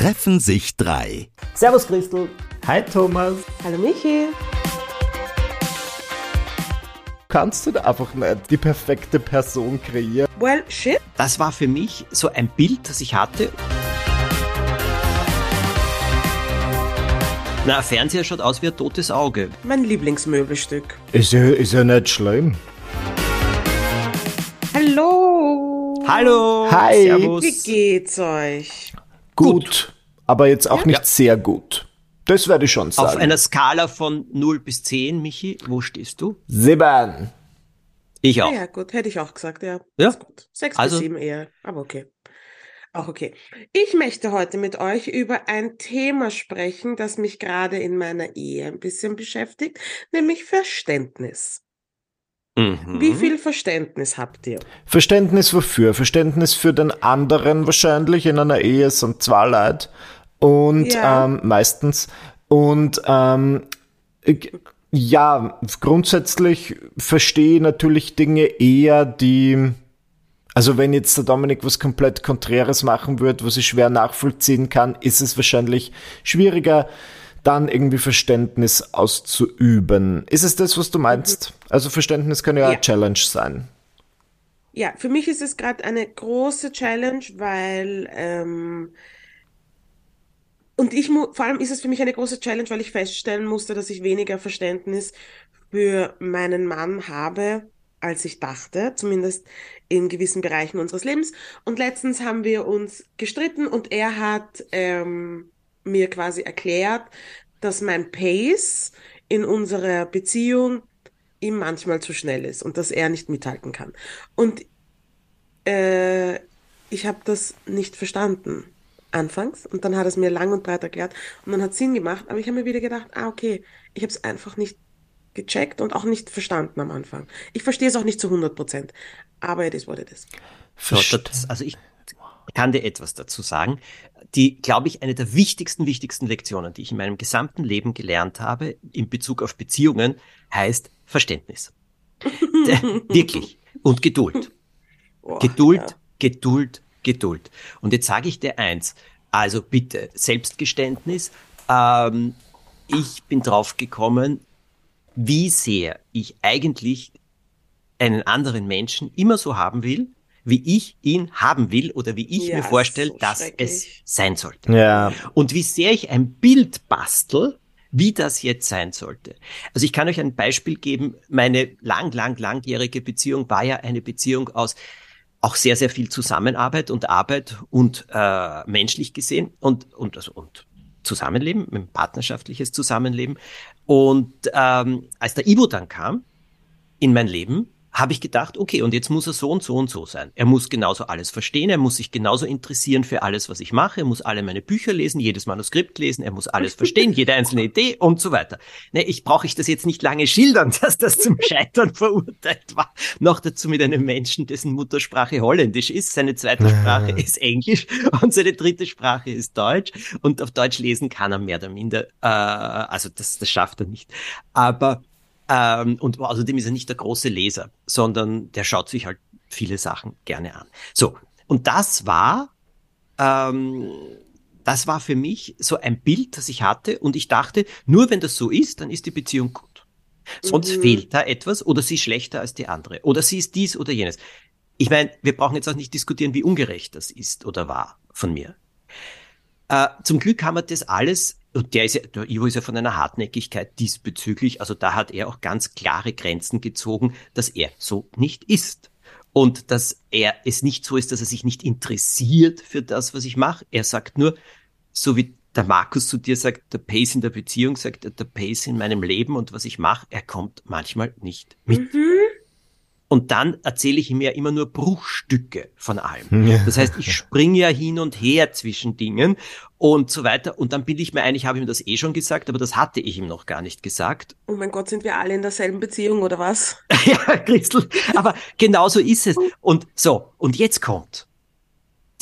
treffen sich drei. Servus Christel. Hi Thomas. Hallo Michi. Kannst du da einfach nicht die perfekte Person kreieren? Well, shit. Das war für mich so ein Bild, das ich hatte. Na, ein Fernseher schaut aus wie ein totes Auge. Mein Lieblingsmöbelstück. Ist ja, ist ja nicht schlimm. Hallo. Hallo. Hi. Servus. Wie geht's euch? Gut. Aber jetzt auch nicht Ja. sehr gut. Das werde ich schon sagen. Auf einer Skala von 0 bis 10, Michi, wo stehst du? Sieben. Ich Ja. auch. ja, gut, hätte ich auch gesagt, ja. Ja. Ist gut. Sechs Also- bis sieben eher, aber okay. Auch okay. Ich möchte heute mit euch über ein Thema sprechen, das mich gerade in meiner Ehe ein bisschen beschäftigt, nämlich Verständnis. Mhm. Wie viel Verständnis habt ihr? Verständnis wofür? Verständnis für den anderen wahrscheinlich in einer Ehe sind zwei Leute. Und Ja. ähm, meistens. Und ähm, ich- ja, grundsätzlich verstehe ich natürlich Dinge eher, die. Also wenn jetzt der Dominik was komplett Konträres machen würde, was ich schwer nachvollziehen kann, ist es wahrscheinlich schwieriger, dann irgendwie Verständnis auszuüben. Ist es das, was du meinst? Also Verständnis kann ja, Ja. eine Challenge sein. Ja, für mich ist es gerade eine große Challenge, weil ähm, und ich vor allem ist es für mich eine große Challenge, weil ich feststellen musste, dass ich weniger Verständnis für meinen Mann habe, als ich dachte, zumindest in gewissen Bereichen unseres Lebens. Und letztens haben wir uns gestritten und er hat ähm, mir quasi erklärt, dass mein Pace in unserer Beziehung ihm manchmal zu schnell ist und dass er nicht mithalten kann. Und äh, ich habe das nicht verstanden anfangs und dann hat er es mir lang und breit erklärt und dann hat Sinn gemacht, aber ich habe mir wieder gedacht, ah okay, ich habe es einfach nicht gecheckt und auch nicht verstanden am Anfang. Ich verstehe es auch nicht zu 100 Prozent, aber it is what it is. Das, also ich kann dir etwas dazu sagen. Die, glaube ich, eine der wichtigsten, wichtigsten Lektionen, die ich in meinem gesamten Leben gelernt habe in Bezug auf Beziehungen, heißt Verständnis. Wirklich. Und Geduld. Boah, Geduld, ja. Geduld, Geduld. Und jetzt sage ich dir eins. Also bitte, Selbstgeständnis. Ähm, ich bin drauf gekommen, wie sehr ich eigentlich einen anderen Menschen immer so haben will, wie ich ihn haben will oder wie ich Ja, mir vorstelle, so dass es sein sollte. Ja. Und wie sehr ich ein Bild bastel, wie das jetzt sein sollte. Also ich kann euch ein Beispiel geben. Meine lang, lang, langjährige Beziehung war ja eine Beziehung aus auch sehr, sehr viel Zusammenarbeit und Arbeit und äh, menschlich gesehen und, und, also, und Zusammenleben, ein partnerschaftliches Zusammenleben. Und ähm, als der Ivo dann kam in mein Leben, habe ich gedacht, okay, und jetzt muss er so und so und so sein. Er muss genauso alles verstehen, er muss sich genauso interessieren für alles, was ich mache, er muss alle meine Bücher lesen, jedes Manuskript lesen, er muss alles verstehen, jede einzelne Idee und so weiter. Ne, ich brauche ich das jetzt nicht lange schildern, dass das zum Scheitern verurteilt war. Noch dazu mit einem Menschen, dessen Muttersprache Holländisch ist, seine zweite Sprache ist Englisch und seine dritte Sprache ist Deutsch und auf Deutsch lesen kann er mehr oder minder, äh, also das, das schafft er nicht. Aber ähm, und außerdem ist er nicht der große Leser, sondern der schaut sich halt viele Sachen gerne an. So, und das war, ähm, das war für mich so ein Bild, das ich hatte und ich dachte, nur wenn das so ist, dann ist die Beziehung gut. Sonst Mhm. fehlt da etwas oder sie ist schlechter als die andere oder sie ist dies oder jenes. Ich meine, wir brauchen jetzt auch nicht diskutieren, wie ungerecht das ist oder war von mir. Äh, zum Glück haben wir das alles, und der ist ja, der Ivo ist ja von einer Hartnäckigkeit diesbezüglich, also da hat er auch ganz klare Grenzen gezogen, dass er so nicht ist. Und dass er es nicht so ist, dass er sich nicht interessiert für das, was ich mache. Er sagt nur, so wie der Markus zu dir sagt, der Pace in der Beziehung sagt, der Pace in meinem Leben und was ich mache, er kommt manchmal nicht mit. Mhm. Und dann erzähle ich ihm ja immer nur Bruchstücke von allem. Das heißt, ich springe ja hin und her zwischen Dingen und so weiter. Und dann bilde ich mir ein, ich habe ihm das eh schon gesagt, aber das hatte ich ihm noch gar nicht gesagt. Oh mein Gott, sind wir alle in derselben Beziehung oder was? ja, Christel, aber genau so ist es. Und so, und jetzt kommt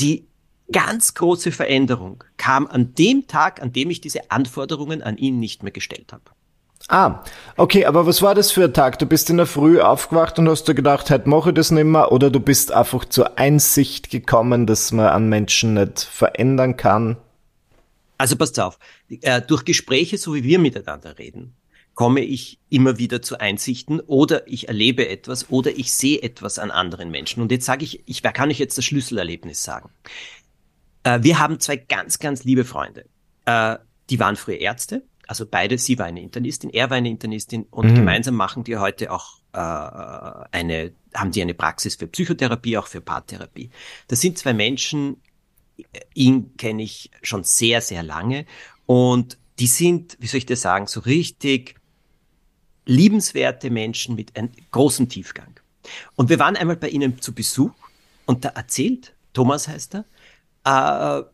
die ganz große Veränderung kam an dem Tag, an dem ich diese Anforderungen an ihn nicht mehr gestellt habe. Ah, okay, aber was war das für ein Tag? Du bist in der Früh aufgewacht und hast dir gedacht, heute mache ich das nicht mehr, oder du bist einfach zur Einsicht gekommen, dass man an Menschen nicht verändern kann? Also passt auf, äh, durch Gespräche, so wie wir miteinander reden, komme ich immer wieder zu Einsichten oder ich erlebe etwas oder ich sehe etwas an anderen Menschen. Und jetzt sage ich, ich kann euch jetzt das Schlüsselerlebnis sagen. Äh, wir haben zwei ganz, ganz liebe Freunde. Äh, die waren früher Ärzte, also beide, sie war eine Internistin, er war eine Internistin und mhm. gemeinsam machen die heute auch äh, eine, haben die eine Praxis für Psychotherapie, auch für Paartherapie. Das sind zwei Menschen, ihn kenne ich schon sehr, sehr lange und die sind, wie soll ich das sagen, so richtig liebenswerte Menschen mit einem großen Tiefgang. Und wir waren einmal bei ihnen zu Besuch und da erzählt, Thomas heißt er, äh,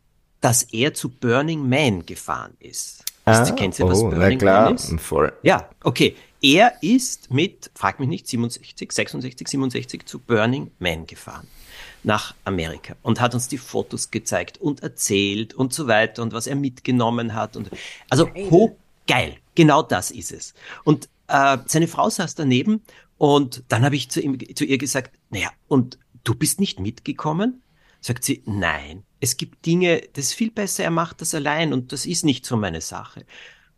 dass er zu Burning Man gefahren ist. Ah, Kennst du, was oh, Burning klar, Man ist? Voll. Ja, okay. Er ist mit, frag mich nicht, 67, 66, 67 zu Burning Man gefahren nach Amerika und hat uns die Fotos gezeigt und erzählt und so weiter und was er mitgenommen hat und also ho geil, genau das ist es. Und äh, seine Frau saß daneben und dann habe ich zu, ihm, zu ihr gesagt, naja, und du bist nicht mitgekommen? Sagt sie, nein, es gibt Dinge, das ist viel besser, er macht das allein und das ist nicht so meine Sache.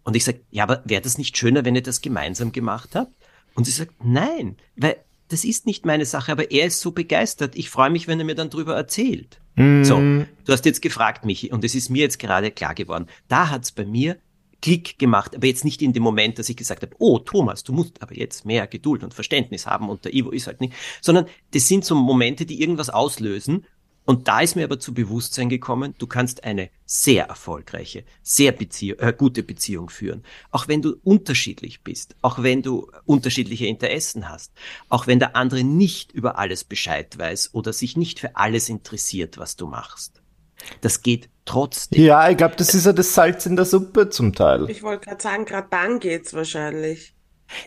Und ich sage, ja, aber wäre das nicht schöner, wenn ihr das gemeinsam gemacht habt? Und sie sagt, nein, weil das ist nicht meine Sache, aber er ist so begeistert. Ich freue mich, wenn er mir dann drüber erzählt. Mm. So, du hast jetzt gefragt, Michi, und es ist mir jetzt gerade klar geworden. Da hat's bei mir Klick gemacht, aber jetzt nicht in dem Moment, dass ich gesagt habe, oh Thomas, du musst aber jetzt mehr Geduld und Verständnis haben und der Ivo ist halt nicht, sondern das sind so Momente, die irgendwas auslösen und da ist mir aber zu Bewusstsein gekommen, du kannst eine sehr erfolgreiche, sehr Beziehung, äh, gute Beziehung führen, auch wenn du unterschiedlich bist, auch wenn du unterschiedliche Interessen hast, auch wenn der andere nicht über alles Bescheid weiß oder sich nicht für alles interessiert, was du machst. Das geht trotzdem. Ja, ich glaube, das ist ja das Salz in der Suppe zum Teil. Ich wollte gerade sagen, gerade dann geht's wahrscheinlich.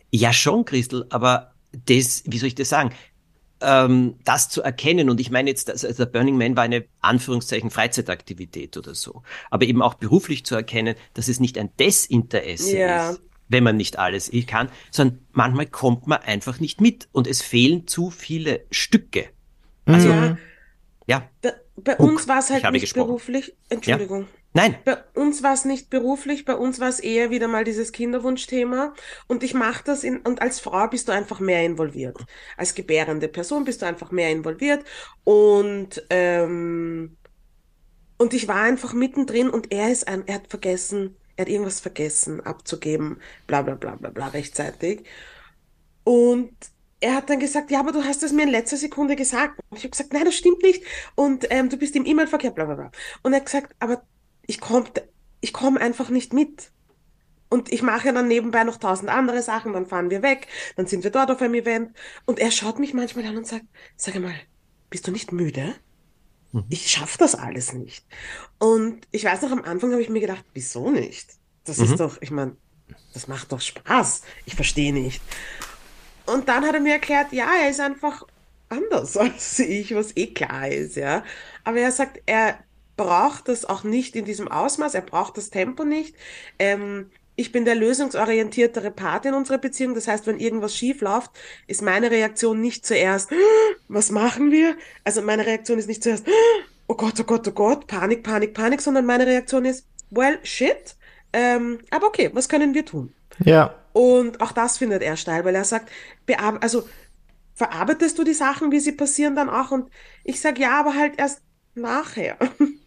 Ja, schon, Christel, aber das, wie soll ich das sagen? Ähm, das zu erkennen, und ich meine jetzt, also der Burning Man war eine Anführungszeichen Freizeitaktivität oder so, aber eben auch beruflich zu erkennen, dass es nicht ein Desinteresse ja. ist, wenn man nicht alles kann, sondern manchmal kommt man einfach nicht mit und es fehlen zu viele Stücke. Also, ja. ja. Da, bei Huck, uns war es halt nicht gesprochen. beruflich. Entschuldigung. Ja? Nein. Bei uns war es nicht beruflich, bei uns war es eher wieder mal dieses Kinderwunschthema. Und ich mache das in, und als Frau bist du einfach mehr involviert. Als gebärende Person bist du einfach mehr involviert. Und, ähm, und ich war einfach mittendrin und er ist ein, er hat vergessen, er hat irgendwas vergessen abzugeben, bla bla bla bla bla rechtzeitig. Und er hat dann gesagt, ja, aber du hast es mir in letzter Sekunde gesagt. Und ich habe gesagt, nein, das stimmt nicht. Und ähm, du bist im E-Mail-Verkehr, bla bla bla. Und er hat gesagt, aber ich komme ich komm einfach nicht mit. Und ich mache ja dann nebenbei noch tausend andere Sachen, dann fahren wir weg, dann sind wir dort auf einem Event. Und er schaut mich manchmal an und sagt, sag mal, bist du nicht müde? Mhm. Ich schaffe das alles nicht. Und ich weiß noch, am Anfang habe ich mir gedacht, wieso nicht? Das mhm. ist doch, ich meine, das macht doch Spaß. Ich verstehe nicht. Und dann hat er mir erklärt, ja, er ist einfach anders als ich, was eh klar ist, ja. Aber er sagt, er braucht das auch nicht in diesem Ausmaß, er braucht das Tempo nicht. Ähm, ich bin der lösungsorientiertere Part in unserer Beziehung. Das heißt, wenn irgendwas schief läuft, ist meine Reaktion nicht zuerst, was machen wir? Also meine Reaktion ist nicht zuerst, oh Gott, oh Gott, oh Gott, Panik, Panik, Panik, sondern meine Reaktion ist, well, shit. Ähm, aber okay, was können wir tun? Ja. Und auch das findet er steil, weil er sagt, also verarbeitest du die Sachen, wie sie passieren dann auch? Und ich sage ja, aber halt erst nachher.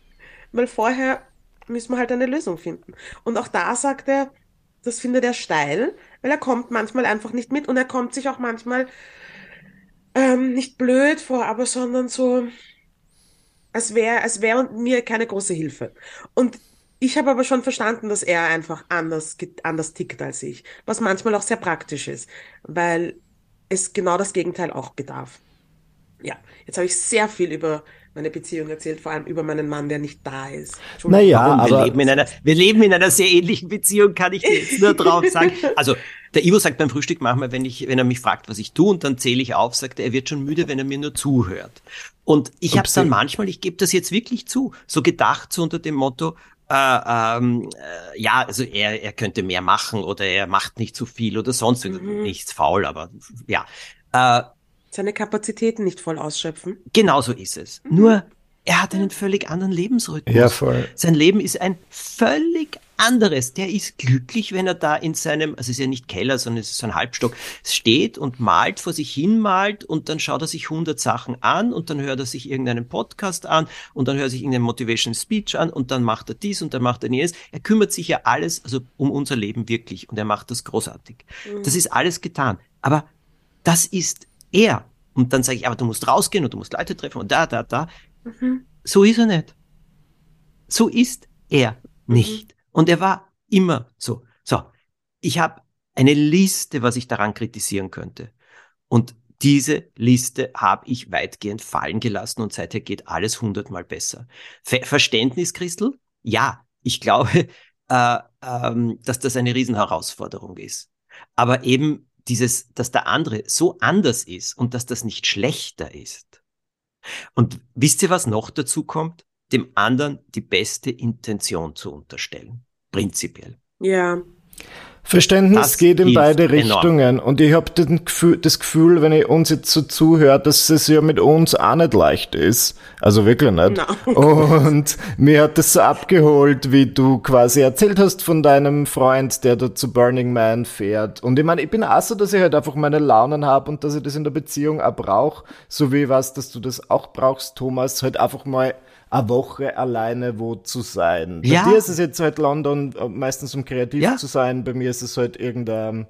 weil vorher müssen wir halt eine Lösung finden. Und auch da sagt er, das findet er steil, weil er kommt manchmal einfach nicht mit und er kommt sich auch manchmal ähm, nicht blöd vor, aber sondern so, als wäre als wäre mir keine große Hilfe. Und ich habe aber schon verstanden, dass er einfach anders, anders tickt als ich, was manchmal auch sehr praktisch ist, weil es genau das Gegenteil auch bedarf. Ja, jetzt habe ich sehr viel über meine Beziehung erzählt, vor allem über meinen Mann, der nicht da ist. Naja, aber wir leben, in einer, wir leben in einer sehr ähnlichen Beziehung, kann ich dir jetzt nur drauf sagen. Also der Ivo sagt beim Frühstück manchmal, wenn, ich, wenn er mich fragt, was ich tue, und dann zähle ich auf, sagt er, er wird schon müde, wenn er mir nur zuhört. Und ich habe dann manchmal, ich gebe das jetzt wirklich zu, so gedacht, so unter dem Motto, äh, ähm, äh, ja, also er, er könnte mehr machen oder er macht nicht zu viel oder sonst mhm. nichts faul, aber ja. Äh, Seine Kapazitäten nicht voll ausschöpfen. Genau so ist es. Mhm. Nur Er hat einen völlig anderen Lebensrhythmus. Ja, voll. Sein Leben ist ein völlig anderes. Der ist glücklich, wenn er da in seinem, also es ist ja nicht Keller, sondern es ist so ein Halbstock, steht und malt, vor sich hin malt und dann schaut er sich hundert Sachen an und dann hört er sich irgendeinen Podcast an und dann hört er sich irgendeinen Motivation Speech an und dann macht er dies und dann macht er jenes. Er kümmert sich ja alles, also um unser Leben wirklich und er macht das großartig. Mhm. Das ist alles getan. Aber das ist er. Und dann sage ich, aber du musst rausgehen und du musst Leute treffen und da, da, da. Mhm. So ist er nicht. So ist er nicht. Mhm. Und er war immer so. So, ich habe eine Liste, was ich daran kritisieren könnte. Und diese Liste habe ich weitgehend fallen gelassen und seither geht alles hundertmal besser. Ver Verständnis, Christel? Ja, ich glaube, äh, ähm, dass das eine Riesenherausforderung ist. Aber eben dieses, dass der andere so anders ist und dass das nicht schlechter ist. Und wisst ihr, was noch dazu kommt? Dem anderen die beste Intention zu unterstellen. Prinzipiell. Ja. Verständnis das geht in beide Richtungen. Und ich habe das Gefühl, wenn ich uns jetzt so zuhört, dass es ja mit uns auch nicht leicht ist. Also wirklich nicht. No. Und mir hat das so abgeholt, wie du quasi erzählt hast von deinem Freund, der da zu Burning Man fährt. Und ich meine, ich bin auch so, dass ich halt einfach meine Launen habe und dass ich das in der Beziehung auch brauche. So wie ich weiß, dass du das auch brauchst, Thomas, halt einfach mal eine Woche alleine wo zu sein. Bei ja. dir ist es jetzt halt London, äh, meistens um kreativ ja. zu sein. Bei mir ist es halt irgendein,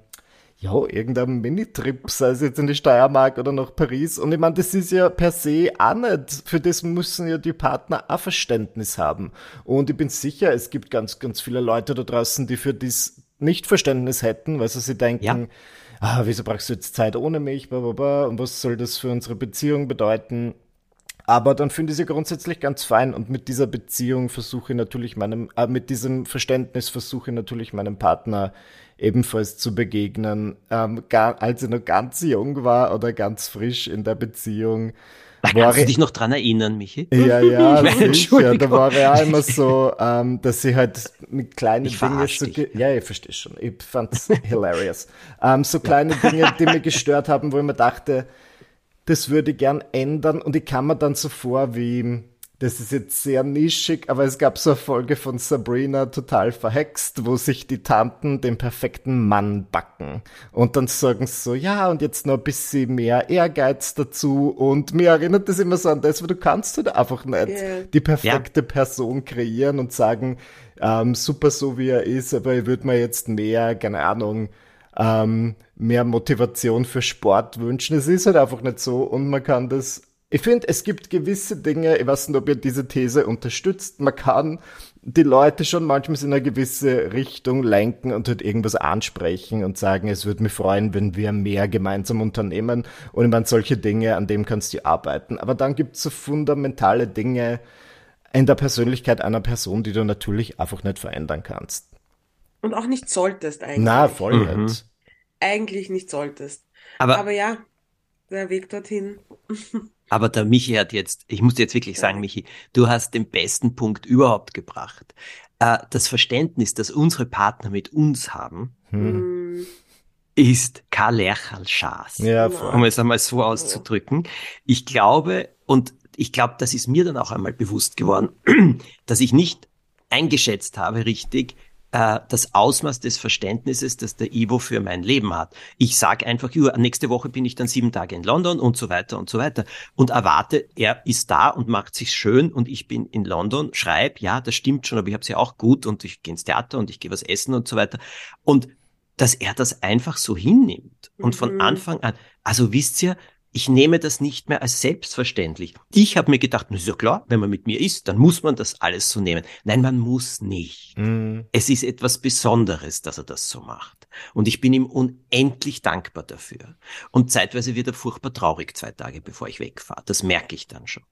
ja, irgendein Minitrip, sei es jetzt in die Steiermark oder nach Paris. Und ich meine, das ist ja per se auch nicht. Für das müssen ja die Partner auch Verständnis haben. Und ich bin sicher, es gibt ganz, ganz viele Leute da draußen, die für dies nicht Verständnis hätten, weil sie sich denken, ja. ah, wieso brauchst du jetzt Zeit ohne mich, blablabla, und was soll das für unsere Beziehung bedeuten? Aber dann finde ich sie grundsätzlich ganz fein und mit dieser Beziehung versuche ich natürlich meinem, äh, mit diesem Verständnis versuche ich natürlich meinem Partner ebenfalls zu begegnen. Ähm, gar, als ich noch ganz jung war oder ganz frisch in der Beziehung. Da kannst du dich noch dran erinnern, Michi? Ja, ja, sicher. Da war ja immer so, ähm, dass sie halt mit kleinen Dingen so, ja, ich verstehe schon. Ich fand's hilarious. Ähm, so kleine Dinge, die mich gestört haben, wo ich mir dachte, das würde ich gern ändern und ich kann mir dann so vor wie, das ist jetzt sehr nischig, aber es gab so eine Folge von Sabrina total verhext, wo sich die Tanten den perfekten Mann backen. Und dann sagen sie so, ja, und jetzt noch ein bisschen mehr Ehrgeiz dazu. Und mir erinnert das immer so an das, weil du kannst halt einfach nicht yeah. die perfekte ja. Person kreieren und sagen, ähm, super so wie er ist, aber ich würde mir jetzt mehr, keine Ahnung, ähm, mehr Motivation für Sport wünschen. Es ist halt einfach nicht so und man kann das. Ich finde, es gibt gewisse Dinge, ich weiß nicht, ob ihr diese These unterstützt, man kann die Leute schon manchmal in eine gewisse Richtung lenken und halt irgendwas ansprechen und sagen, es würde mich freuen, wenn wir mehr gemeinsam unternehmen. Und ich meine, solche Dinge, an dem kannst du arbeiten. Aber dann gibt es so fundamentale Dinge in der Persönlichkeit einer Person, die du natürlich einfach nicht verändern kannst. Und auch nicht solltest eigentlich. Na, voll mhm. nicht. Eigentlich nicht solltest. Aber, Aber ja, der Weg dorthin. Aber der Michi hat jetzt, ich muss dir jetzt wirklich sagen, Michi, du hast den besten Punkt überhaupt gebracht. Äh, das Verständnis, das unsere Partner mit uns haben, hm. ist Kalerchal Schaas. Ja, voll. Um es einmal so auszudrücken. Ich glaube, und ich glaube, das ist mir dann auch einmal bewusst geworden, dass ich nicht eingeschätzt habe richtig, äh, das Ausmaß des Verständnisses, das der Ivo für mein Leben hat. Ich sage einfach, nächste Woche bin ich dann sieben Tage in London und so weiter und so weiter und erwarte, er ist da und macht sich schön und ich bin in London, schreib, ja, das stimmt schon, aber ich habe es ja auch gut und ich gehe ins Theater und ich gehe was essen und so weiter. Und dass er das einfach so hinnimmt und von mhm. Anfang an, also wisst ihr, ich nehme das nicht mehr als selbstverständlich. Ich habe mir gedacht, na ist ja klar, wenn man mit mir ist, dann muss man das alles so nehmen. Nein, man muss nicht. Mhm. Es ist etwas Besonderes, dass er das so macht. Und ich bin ihm unendlich dankbar dafür. Und zeitweise wird er furchtbar traurig zwei Tage, bevor ich wegfahre. Das merke ich dann schon.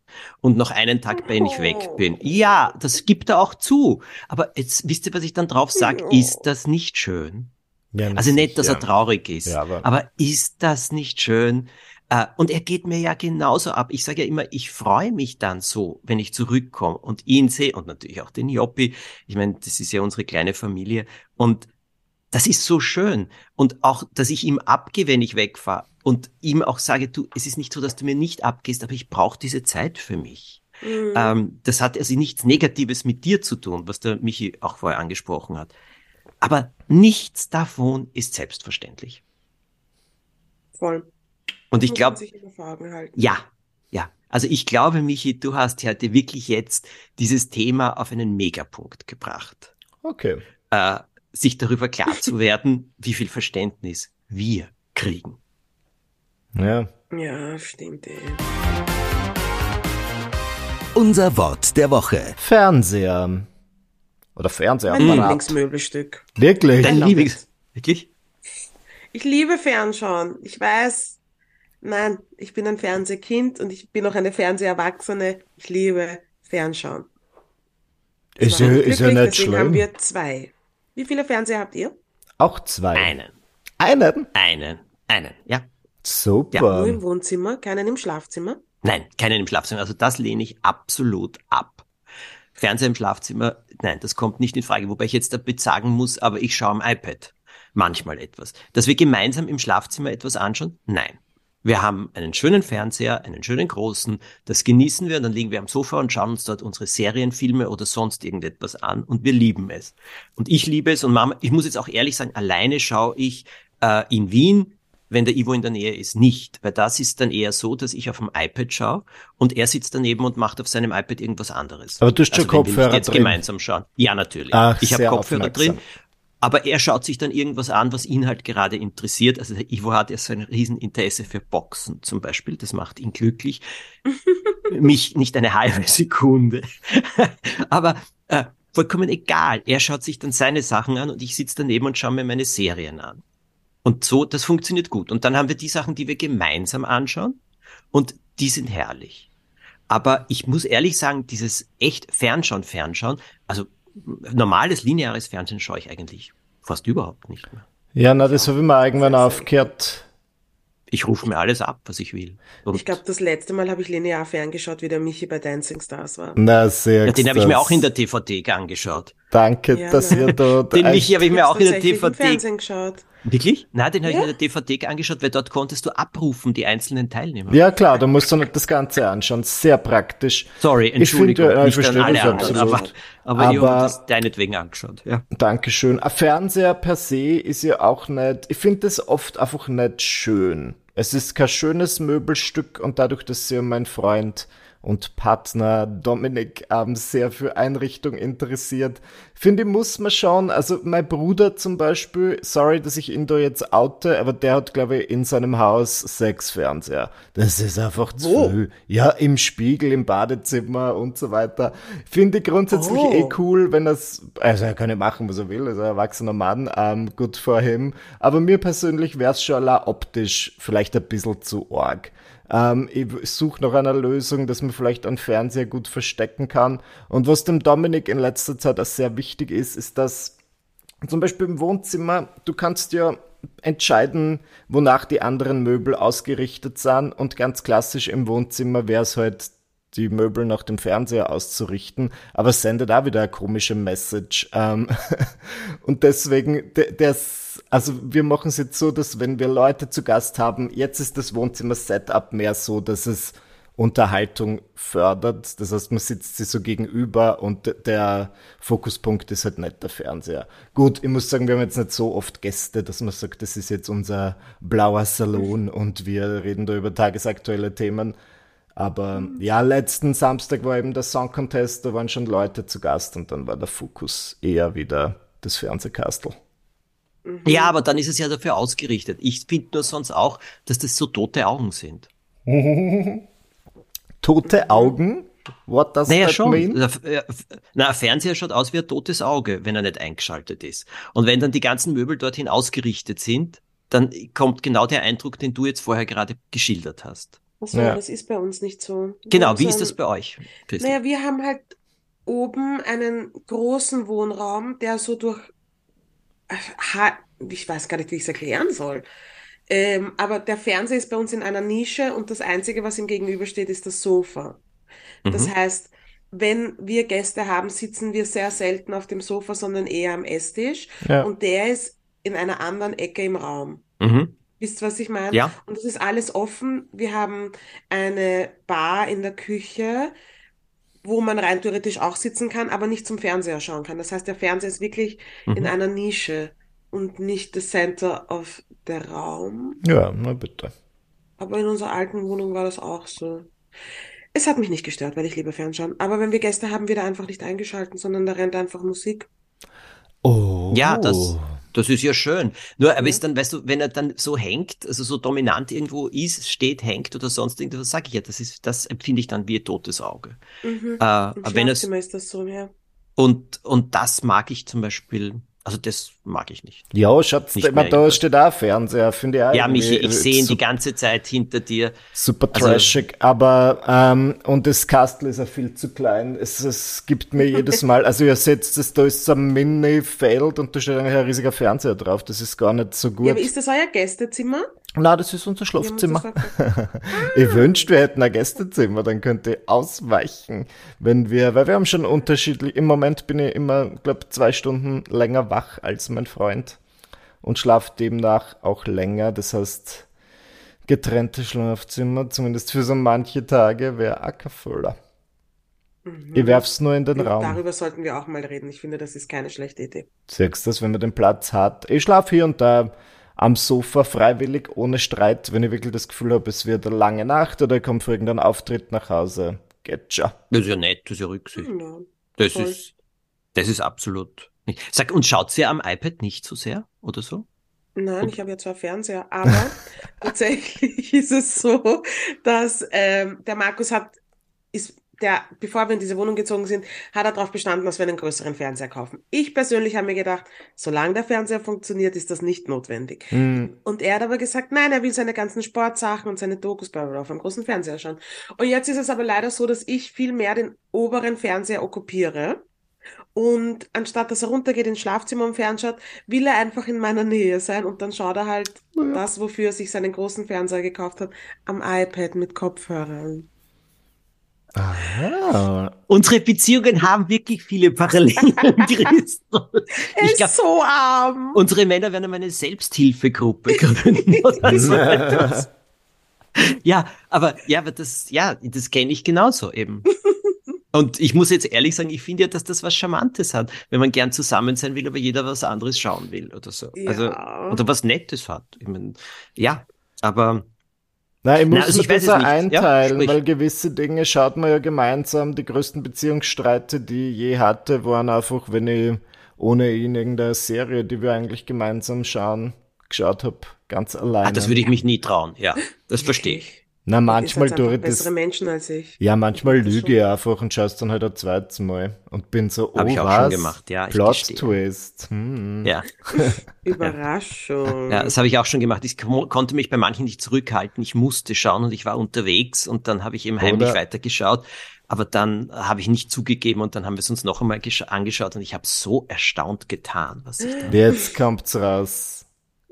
Und noch einen Tag, wenn ich weg bin. Ja, das gibt er auch zu. Aber jetzt wisst ihr, was ich dann drauf sage? Ist das nicht schön? Ja, also nicht, dass er traurig ist. Ja, aber, aber ist das nicht schön? Äh, und er geht mir ja genauso ab. Ich sage ja immer, ich freue mich dann so, wenn ich zurückkomme und ihn sehe und natürlich auch den Joppi. Ich meine, das ist ja unsere kleine Familie. Und das ist so schön. Und auch, dass ich ihm abgehe, wenn ich wegfahre und ihm auch sage, du, es ist nicht so, dass du mir nicht abgehst, aber ich brauche diese Zeit für mich. Mhm. Ähm, das hat also nichts Negatives mit dir zu tun, was der Michi auch vorher angesprochen hat. Aber nichts davon ist selbstverständlich. Voll. Und ich glaube, ja, ja. Also ich glaube, Michi, du hast heute wirklich jetzt dieses Thema auf einen Megapunkt gebracht. Okay. Äh, sich darüber klar zu werden, wie viel Verständnis wir kriegen. Ja. Ja, stimmt. Ey. Unser Wort der Woche. Fernseher. Oder Fernseher. Mein Lieblingsmöbelstück. Wirklich? Dein Lieblings. Wirklich? Ich liebe Fernschauen. Ich weiß, nein, ich bin ein Fernsehkind und ich bin auch eine Fernseherwachsene. Ich liebe Fernschauen. Ist ja, ist ja nicht deswegen schlimm. haben wir zwei. Wie viele Fernseher habt ihr? Auch zwei. Einen. Einen? Einen. Einen. Ja. Super. Nur im Wohnzimmer, keinen im Schlafzimmer? Nein, keinen im Schlafzimmer. Also das lehne ich absolut ab. Fernseher im Schlafzimmer, nein, das kommt nicht in Frage. Wobei ich jetzt damit sagen muss, aber ich schaue am iPad manchmal etwas. Dass wir gemeinsam im Schlafzimmer etwas anschauen? Nein. Wir haben einen schönen Fernseher, einen schönen großen, das genießen wir, dann liegen wir am Sofa und schauen uns dort unsere Serienfilme oder sonst irgendetwas an und wir lieben es. Und ich liebe es und Mama, ich muss jetzt auch ehrlich sagen, alleine schaue ich äh, in Wien, wenn der Ivo in der Nähe ist, nicht. Weil das ist dann eher so, dass ich auf dem iPad schaue und er sitzt daneben und macht auf seinem iPad irgendwas anderes. Aber du hast schon also, Kopfhörer jetzt drin. gemeinsam schauen. Ja, natürlich. Ach, ich habe Kopfhörer aufmerksam. drin. Aber er schaut sich dann irgendwas an, was ihn halt gerade interessiert. Also der Ivo hat ja so ein Rieseninteresse für Boxen zum Beispiel. Das macht ihn glücklich. Mich nicht eine halbe Sekunde. Aber äh, vollkommen egal. Er schaut sich dann seine Sachen an und ich sitze daneben und schaue mir meine Serien an. Und so, das funktioniert gut. Und dann haben wir die Sachen, die wir gemeinsam anschauen und die sind herrlich. Aber ich muss ehrlich sagen, dieses echt Fernschauen, Fernschauen, also normales lineares Fernsehen schaue ich eigentlich fast überhaupt nicht mehr. Ja, na, das habe ich mir irgendwann aufgehört. Ich rufe mir alles ab, was ich will. Und Ich glaube, das letzte Mal habe ich linear ferngeschaut, wie der Michi bei Dancing Stars war. Na, sehr ja, den habe ich mir auch in der DVD angeschaut. Danke, Ja, dass na. ihr da... Den Michi habe ich mir auch in der DVD. Fernsehen geschaut. Wirklich? Nein, den habe ich Ja. mir in der DVD angeschaut, weil dort konntest du abrufen, die einzelnen Teilnehmer. Ja, klar, da musst du nicht das Ganze anschauen. Sehr praktisch. Sorry, Ich Entschuldigung, finde, äh, ich nicht an verstehe alle das anderen, aber, absolut. aber, ich Aber- habe das deinetwegen angeschaut. Ja. Dankeschön. Ein Fernseher per se ist ja auch nicht, ich finde das oft einfach nicht schön. Es ist kein schönes Möbelstück und dadurch, dass sich mein Freund und Partner Dominik ähm, sehr für Einrichtung interessiert, finde ich, muss man schauen. Also mein Bruder zum Beispiel, sorry, dass ich ihn da jetzt oute, aber der hat, glaube ich, in seinem Haus sechs Fernseher. Das ist einfach zu Wo? viel. Ja, im Spiegel, im Badezimmer und so weiter. Finde ich grundsätzlich Oh. eh cool, wenn das, also er kann ja machen, was er will, er ist ein erwachsener Mann, ähm, gut vor ihm. Aber mir persönlich wäre es schon optisch vielleicht ein bisschen zu arg. Ähm, ich suche nach einer Lösung, dass man vielleicht einen Fernseher gut verstecken kann. Und was dem Dominik in letzter Zeit auch sehr wichtig ist, ist, dass zum Beispiel im Wohnzimmer, du kannst ja entscheiden, wonach die anderen Möbel ausgerichtet sind. Und ganz klassisch im Wohnzimmer wäre es halt, die Möbel nach dem Fernseher auszurichten. Aber sendet auch wieder eine komische Message. Ähm, und deswegen, der, also wir machen es jetzt so, dass wenn wir Leute zu Gast haben, jetzt ist das Wohnzimmer-Setup mehr so, dass es Unterhaltung fördert. Das heißt, man sitzt sich so gegenüber und der Fokuspunkt ist halt nicht der Fernseher. Gut, ich muss sagen, wir haben jetzt nicht so oft Gäste, dass man sagt, das ist jetzt unser blauer Salon und wir reden da über tagesaktuelle Themen. Aber ja, letzten Samstag war eben der Song Contest, da waren schon Leute zu Gast und dann war der Fokus eher wieder das Fernsehkastel. Ja, aber dann ist es ja dafür ausgerichtet. Ich finde nur sonst auch, dass das so tote Augen sind. Tote Augen? What does Naja, that schon. mean? Äh, Na, ein Fernseher schaut aus wie ein totes Auge, wenn er nicht eingeschaltet ist. Und wenn dann die ganzen Möbel dorthin ausgerichtet sind, dann kommt genau der Eindruck, den du jetzt vorher gerade geschildert hast. Achso, Ja. das ist bei uns nicht so. Wir Genau, wie so ist das bei euch? Christi? Naja, wir haben halt oben einen großen Wohnraum, der so durch, ich weiß gar nicht, wie ich es erklären soll. Ähm, aber der Fernseher ist bei uns in einer Nische und das Einzige, was ihm gegenübersteht, ist das Sofa. Das Mhm. heißt, wenn wir Gäste haben, sitzen wir sehr selten auf dem Sofa, sondern eher am Esstisch. Ja. Und der ist in einer anderen Ecke im Raum. Mhm. Wisst ihr, was ich meine? Ja. Und das ist alles offen. Wir haben eine Bar in der Küche. Wo man rein theoretisch auch sitzen kann, aber nicht zum Fernseher schauen kann. Das heißt, der Fernseher ist wirklich Mhm. in einer Nische und nicht das Center of der Raum. Ja, na bitte. Aber in unserer alten Wohnung war das auch so. Es hat mich nicht gestört, weil ich liebe Fernschauen. Aber wenn wir Gäste haben, wird er einfach nicht eingeschalten, sondern da rennt einfach Musik. Oh. Ja, das, das ist ja schön. Nur, aber Ja. ist dann, weißt du, wenn er dann so hängt, also so dominant irgendwo ist, steht, hängt oder sonst irgendwas, sage ich ja, das ist, das empfinde ich dann wie ein totes Auge. Mhm. Äh, Im wenn es, ist das so, ja. und, und das mag ich zum Beispiel, also das mag ich nicht. Ja, Schatz, Nicht immer da irgendwas. steht auch Fernseher, finde ich auch Ja, Michi, ich sehe ihn die ganze Zeit hinter dir. super Also- trashig, aber ähm, und das Kastel ist auch viel zu klein. Es, es gibt mir jedes Mal, also ihr setzt es, da ist so ein Mini-Feld und da steht eigentlich ein riesiger Fernseher drauf. Das ist gar nicht so gut. Ja, aber ist das euer Gästezimmer? Na, das ist unser Schlafzimmer. Ich wünschte, wir hätten ein Gästezimmer, dann könnte ich ausweichen, wenn wir, weil wir haben schon unterschiedlich, im Moment bin ich immer, glaube zwei Stunden länger wach als mein Freund und schlafe demnach auch länger, das heißt, getrennte Schlafzimmer, zumindest für so manche Tage, wäre ackervoller. Ich werf's nur in den Raum. Darüber sollten wir auch mal reden. Ich finde, das ist keine schlechte Idee. Sagst das, wenn man den Platz hat. Ich schlafe hier und da am Sofa freiwillig, ohne Streit, wenn ich wirklich das Gefühl habe, es wird eine lange Nacht oder ich komme für irgendeinen Auftritt nach Hause. Geht schon. Das ist ja nett, das ist ja Rücksicht. Ja. Das voll. ist, das ist absolut. nicht. Sag, und schaut sie am iPad nicht so sehr oder so? Nein, ich habe ja zwar Fernseher, aber tatsächlich ist es so, dass ähm, der Markus hat, ist der, bevor wir in diese Wohnung gezogen sind, hat er darauf bestanden, dass wir einen größeren Fernseher kaufen. Ich persönlich habe mir gedacht, solange der Fernseher funktioniert, ist das nicht notwendig. Hm. Und er hat aber gesagt, nein, er will seine ganzen Sportsachen und seine Dokus bla bla auf einem großen Fernseher schauen. Und jetzt ist es aber leider so, dass ich viel mehr den oberen Fernseher okkupiere. Und anstatt dass er runtergeht ins Schlafzimmer und fernschaut, will er einfach in meiner Nähe sein und dann schaut er halt das, wofür er sich seinen großen Fernseher gekauft hat, am iPad mit Kopfhörern. Ah, Unsere Beziehungen haben wirklich viele Parallelen, Christel. Ich ist glaub, so arm. unsere Männer werden eine Selbsthilfegruppe gründen oder so etwas. Ja, aber ja, aber das, ja, das kenne ich genauso eben. Und ich muss jetzt ehrlich sagen, ich finde ja, dass das was Charmantes hat, wenn man gern zusammen sein will, aber jeder was anderes schauen will oder so. Also, Ja. oder was Nettes hat. Ich mein, ja, aber Nein, ich muss Na, also mir ich es. Ja, einteilen, sprich. weil gewisse Dinge schaut man ja gemeinsam. Die größten Beziehungsstreite, die ich je hatte, waren einfach, wenn ich ohne ihn irgendeine Serie, die wir eigentlich gemeinsam schauen, geschaut habe, ganz alleine. ah, das würde ich mich nie trauen. Ja, das verstehe ich. Na, manchmal tue ich das. bessere Menschen als ich. Ja, manchmal lüge ich einfach und schaust dann halt ein zweites Mal und bin so, oh, Hab ich auch was? schon gemacht, ja, ich Plot gestehe. Twist. Hm. Ja. Überraschung. Ja, das habe ich auch schon gemacht. Ich ko- konnte mich bei manchen nicht zurückhalten. Ich musste schauen und ich war unterwegs und dann habe ich eben heimlich Oder- weitergeschaut. Aber dann habe ich nicht zugegeben und dann haben wir es uns noch einmal gesch- angeschaut und ich habe so erstaunt getan, was ich da. Jetzt kommt's raus.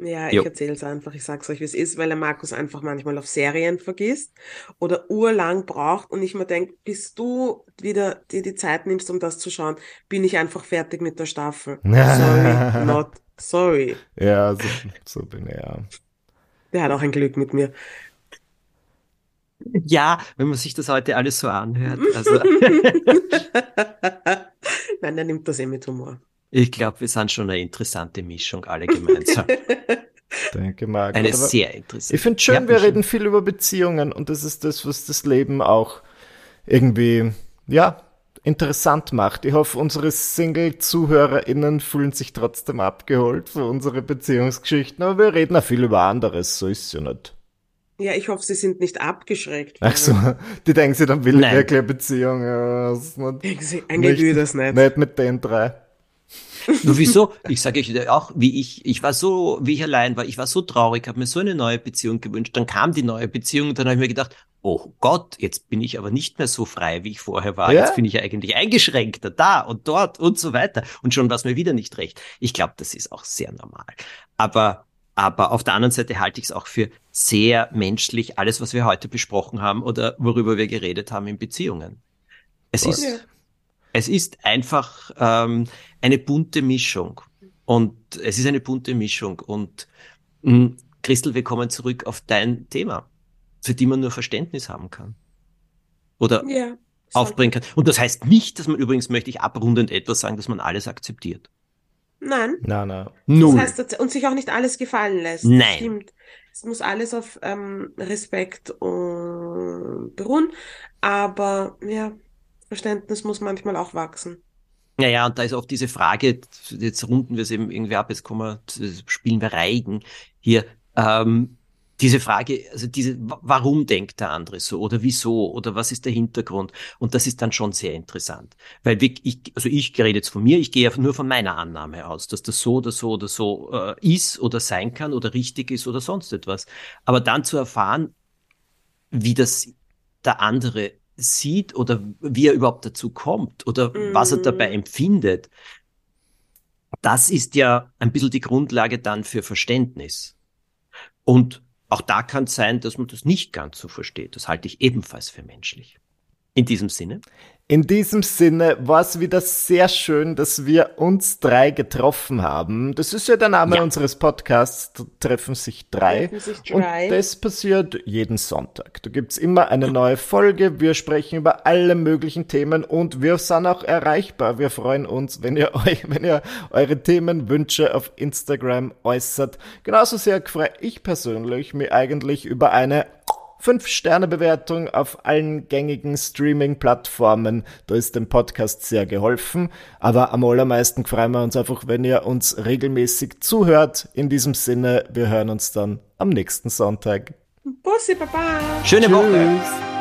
Ja, ich erzähle es einfach. Ich sag's euch, wie es ist, weil der Markus einfach manchmal auf Serien vergisst oder urlang braucht und ich mir denke, bis du wieder dir die Zeit nimmst, um das zu schauen, bin ich einfach fertig mit der Staffel. Sorry, not sorry. Ja, so, so bin ich ja. Der hat auch ein Glück mit mir. Ja, wenn man sich das heute alles so anhört. Also Nein, der nimmt das eh mit Humor. Ich glaube, wir sind schon eine interessante Mischung, alle gemeinsam. Danke, Marc. Eine Aber sehr interessante. Ich finde schön, Ja, wir Michi. reden viel über Beziehungen und das ist das, was das Leben auch irgendwie, ja, interessant macht. Ich hoffe, unsere Single-ZuhörerInnen fühlen sich trotzdem abgeholt für unsere Beziehungsgeschichten, aber wir reden auch viel über anderes, so ist es ja nicht. Ja, ich hoffe, sie sind nicht abgeschreckt. Ach so, die denken sich, dann will ich Nein. wirklich eine Beziehung. Ja, das ist nicht, Denken sie, eigentlich will ich das nicht. nicht mit den drei. Nur wieso? Ich sage euch auch, wie ich, ich war so, wie ich allein war, ich war so traurig, habe mir so eine neue Beziehung gewünscht. Dann kam die neue Beziehung und dann habe ich mir gedacht, oh Gott, jetzt bin ich aber nicht mehr so frei, wie ich vorher war. Ja. Jetzt bin ich ja eigentlich eingeschränkter da und dort und so weiter. Und schon war es mir wieder nicht recht. Ich glaube, das ist auch sehr normal. Aber, aber auf der anderen Seite halte ich es auch für sehr menschlich, alles, was wir heute besprochen haben oder worüber wir geredet haben in Beziehungen. Es Voll. ist. Es ist einfach ähm, eine bunte Mischung. Und es ist eine bunte Mischung. Und mh, Christel, wir kommen zurück auf dein Thema, für die man nur Verständnis haben kann. Oder, Ja. aufbringen kann. Und das heißt nicht, dass man übrigens möchte ich abrundend etwas sagen, dass man alles akzeptiert. Nein. Nein, nein. Null. Das heißt, und sich auch nicht alles gefallen lässt. Nein. Stimmt. Es muss alles auf ähm, Respekt äh, beruhen. Aber ja, Verständnis muss manchmal auch wachsen. Ja, ja, und da ist oft diese Frage, jetzt runden wir es eben irgendwie ab, jetzt kommen wir, spielen wir Reigen hier. Ähm, diese Frage, also diese, warum denkt der andere so oder wieso oder was ist der Hintergrund? Und das ist dann schon sehr interessant. Weil wir, ich, also ich rede jetzt von mir, ich gehe nur von meiner Annahme aus, dass das so oder so oder so äh, ist oder sein kann oder richtig ist oder sonst etwas. Aber dann zu erfahren, wie das der andere sieht oder wie er überhaupt dazu kommt oder mm. was er dabei mm. empfindet, das ist ja ein bisschen die Grundlage dann für Verständnis. Und auch da kann es sein, dass man das nicht ganz so versteht. Das halte ich ebenfalls für menschlich. In diesem Sinne. In diesem Sinne war es wieder sehr schön, dass wir uns drei getroffen haben. Das ist ja der Name ja. unseres Podcasts, Treffen sich drei. Treffen sich drei. Und das passiert jeden Sonntag. Da gibt's immer eine neue Folge. Wir sprechen über alle möglichen Themen und wir sind auch erreichbar. Wir freuen uns, wenn ihr euch, wenn ihr eure Themenwünsche auf Instagram äußert. Genauso sehr freue ich persönlich mich eigentlich über eine 5-Sterne-Bewertung auf allen gängigen Streaming-Plattformen. Da ist dem Podcast sehr geholfen. Aber am allermeisten freuen wir uns einfach, wenn ihr uns regelmäßig zuhört. In diesem Sinne, wir hören uns dann am nächsten Sonntag. Bussi, Baba. Schöne Tschüss. Woche.